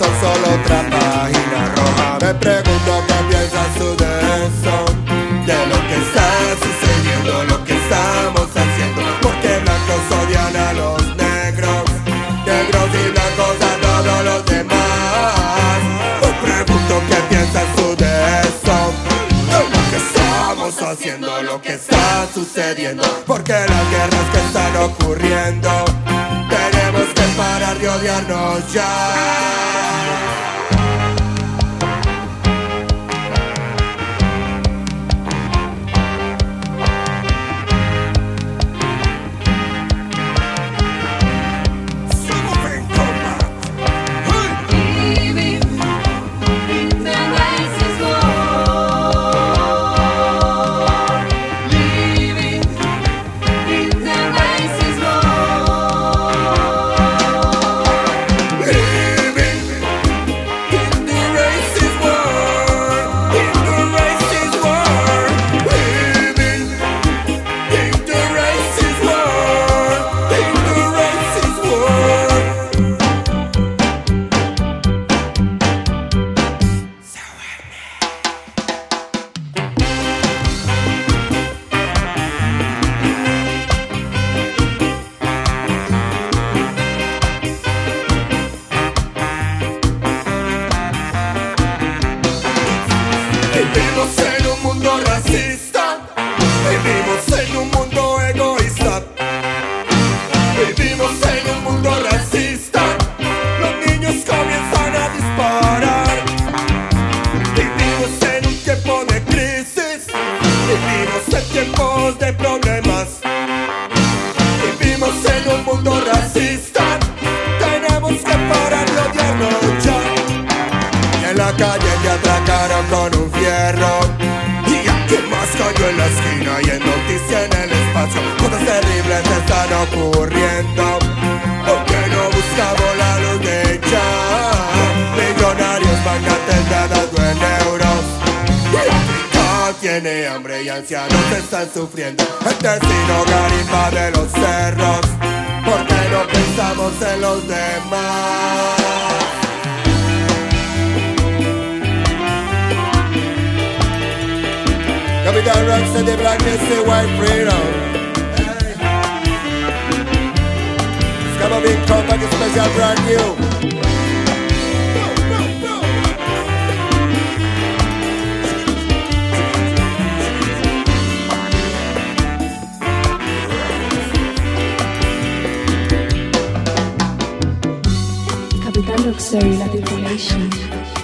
son solo otra página roja. Me pregunto qué piensas tú de eso, de lo que está sucediendo, lo que estamos haciendo. Porque blancos odian a los negros, negros y blancos a todos los demás. Me pregunto qué piensas tú de eso, de lo que estamos haciendo, lo que está sucediendo. Porque las guerras que están ocurriendo, parar de odiarnos ya. Están ocurriendo Porque no buscamos la luz de Millonarios magnates dando en euros. Y tiene hambre y ancianos están sufriendo. Gente sin hogar invade los cerros Porque no pensamos en los demás. Capital Rock said the blackness say white freedom. a big company special brand new. Capitán Luxury, la tripulación.